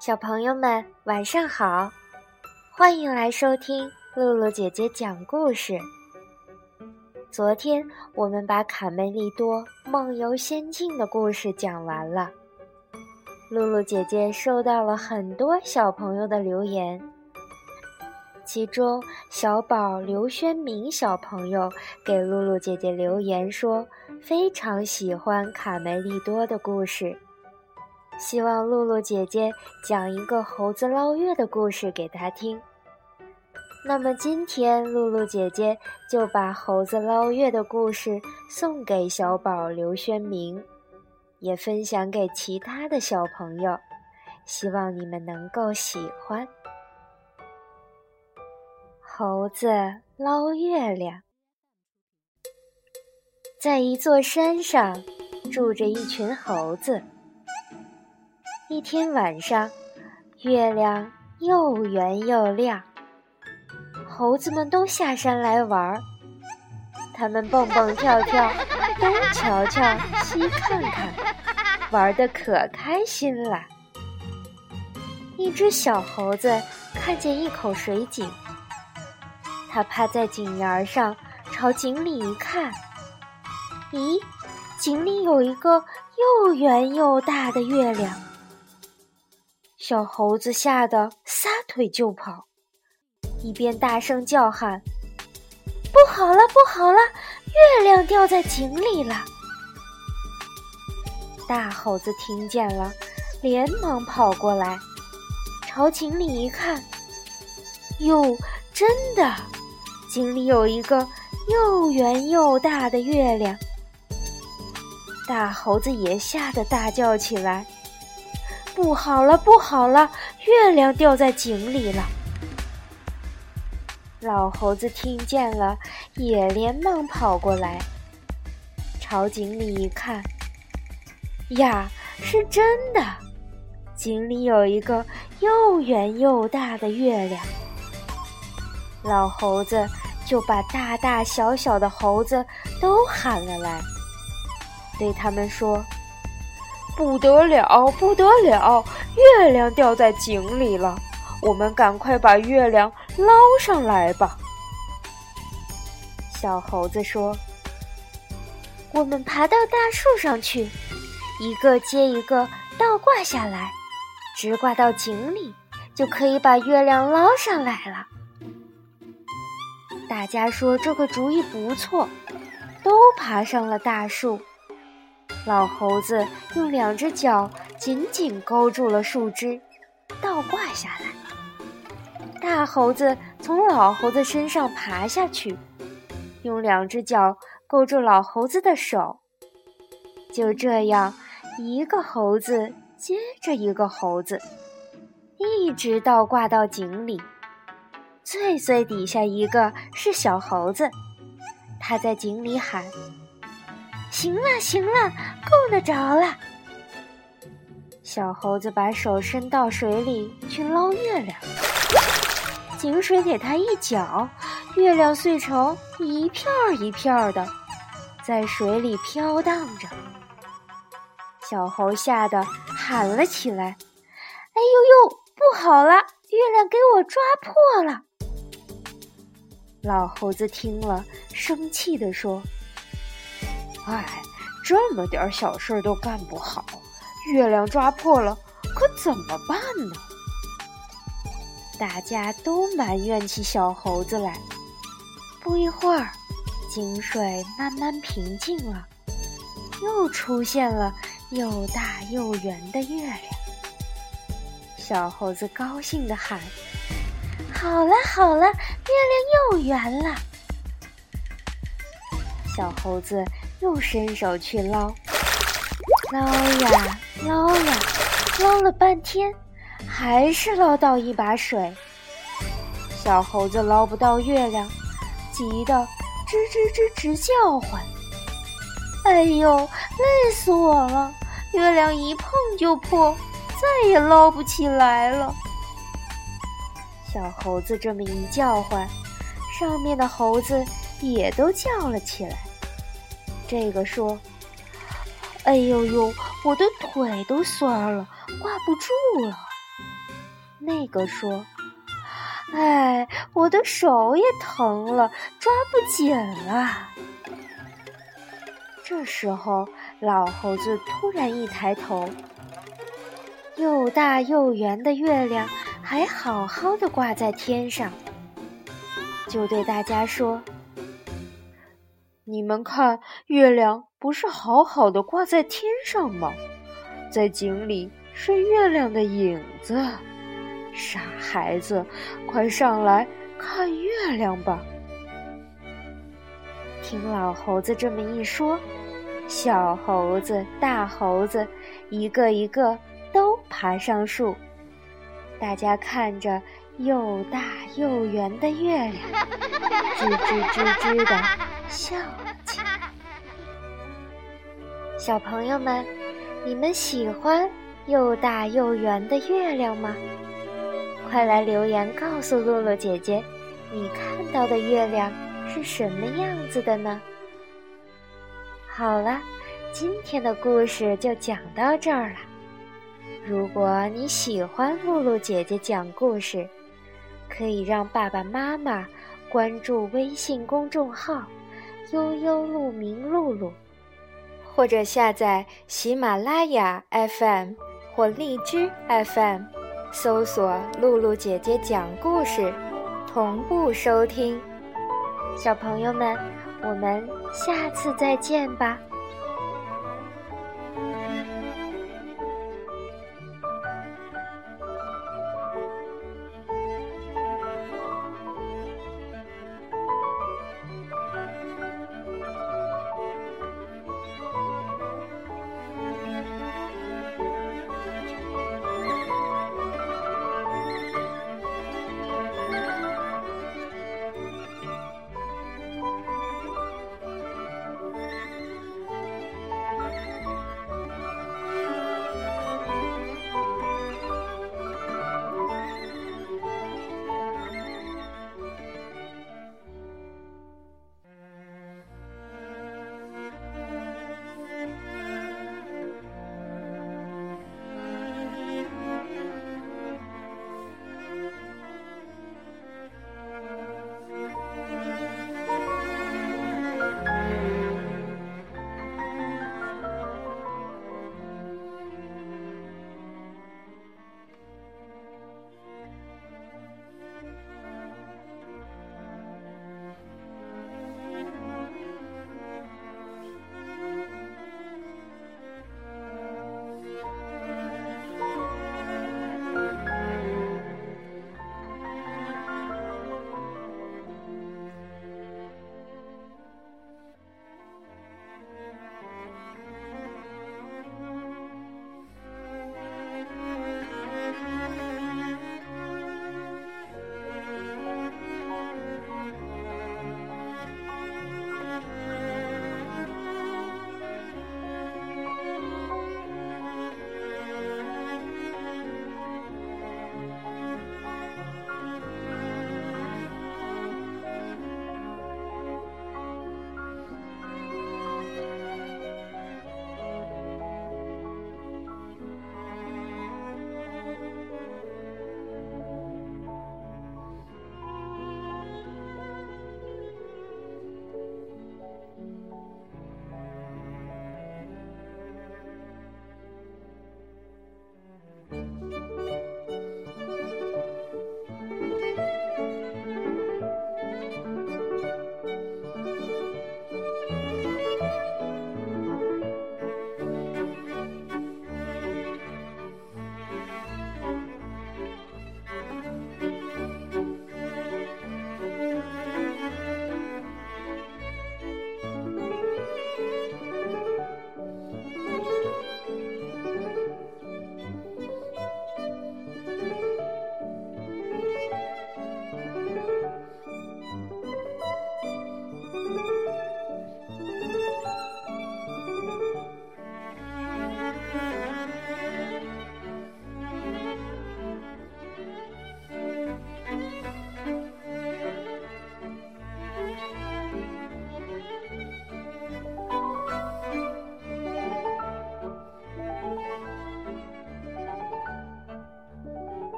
小朋友们，晚上好！欢迎来收听露露姐姐讲故事。昨天我们把卡梅利多梦游仙境的故事讲完了，露露姐姐收到了很多小朋友的留言，其中小宝刘轩明小朋友给露露姐姐留言说，非常喜欢卡梅利多的故事。希望露露姐姐讲一个猴子捞月的故事给他听。那么今天露露姐姐就把猴子捞月的故事送给小宝刘轩明，也分享给其他的小朋友，希望你们能够喜欢。猴子捞月亮，在一座山上住着一群猴子。一天晚上，月亮又圆又亮，猴子们都下山来玩儿。他们蹦蹦跳跳，东瞧瞧，西看看，玩的可开心了。一只小猴子看见一口水井，它趴在井沿上，朝井里一看，咦，井里有一个又圆又大的月亮。小猴子吓得撒腿就跑，一边大声叫喊：“不好了，不好了，月亮掉在井里了！”大猴子听见了，连忙跑过来，朝井里一看，哟，真的，井里有一个又圆又大的月亮。大猴子也吓得大叫起来。不好了，不好了！月亮掉在井里了。老猴子听见了，也连忙跑过来，朝井里一看，呀，是真的，井里有一个又圆又大的月亮。老猴子就把大大小小的猴子都喊了来，对他们说。不得了，不得了！月亮掉在井里了，我们赶快把月亮捞上来吧。小猴子说：“我们爬到大树上去，一个接一个倒挂下来，直挂到井里，就可以把月亮捞上来了。”大家说这个主意不错，都爬上了大树。老猴子用两只脚紧紧勾住了树枝，倒挂下来。大猴子从老猴子身上爬下去，用两只脚勾住老猴子的手。就这样，一个猴子接着一个猴子，一直倒挂到井里。最最底下一个是小猴子，他在井里喊。行了，行了，够得着了。小猴子把手伸到水里去捞月亮，井水给它一搅，月亮碎成一片儿一片儿的，在水里飘荡着。小猴吓得喊了起来：“哎呦呦，不好了，月亮给我抓破了！”老猴子听了，生气地说。哎，这么点小事都干不好，月亮抓破了，可怎么办呢？大家都埋怨起小猴子来。不一会儿，井水慢慢平静了，又出现了又大又圆的月亮。小猴子高兴地喊：“好了好了，月亮又圆了。”小猴子。又伸手去捞，捞呀捞呀，捞了半天，还是捞到一把水。小猴子捞不到月亮，急得吱吱吱直叫唤：“哎呦，累死我了！月亮一碰就破，再也捞不起来了。”小猴子这么一叫唤，上面的猴子也都叫了起来。这个说：“哎呦呦，我的腿都酸了，挂不住了。”那个说：“哎，我的手也疼了，抓不紧了。”这时候，老猴子突然一抬头，又大又圆的月亮还好好的挂在天上，就对大家说：“你们看，月亮不是好好的挂在天上吗？在井里是月亮的影子。傻孩子，快上来看月亮吧！”听老猴子这么一说。小猴子、大猴子，一个一个都爬上树。大家看着又大又圆的月亮，吱吱吱吱的笑起来。小朋友们，你们喜欢又大又圆的月亮吗？快来留言告诉露露姐姐，你看到的月亮是什么样子的呢？好了，今天的故事就讲到这儿了。如果你喜欢露露姐姐讲故事，可以让爸爸妈妈关注微信公众号“悠悠鹿鸣露露”，或者下载喜马拉雅 FM 或荔枝 FM，搜索“露露姐姐讲故事”，同步收听。小朋友们。我们下次再见吧。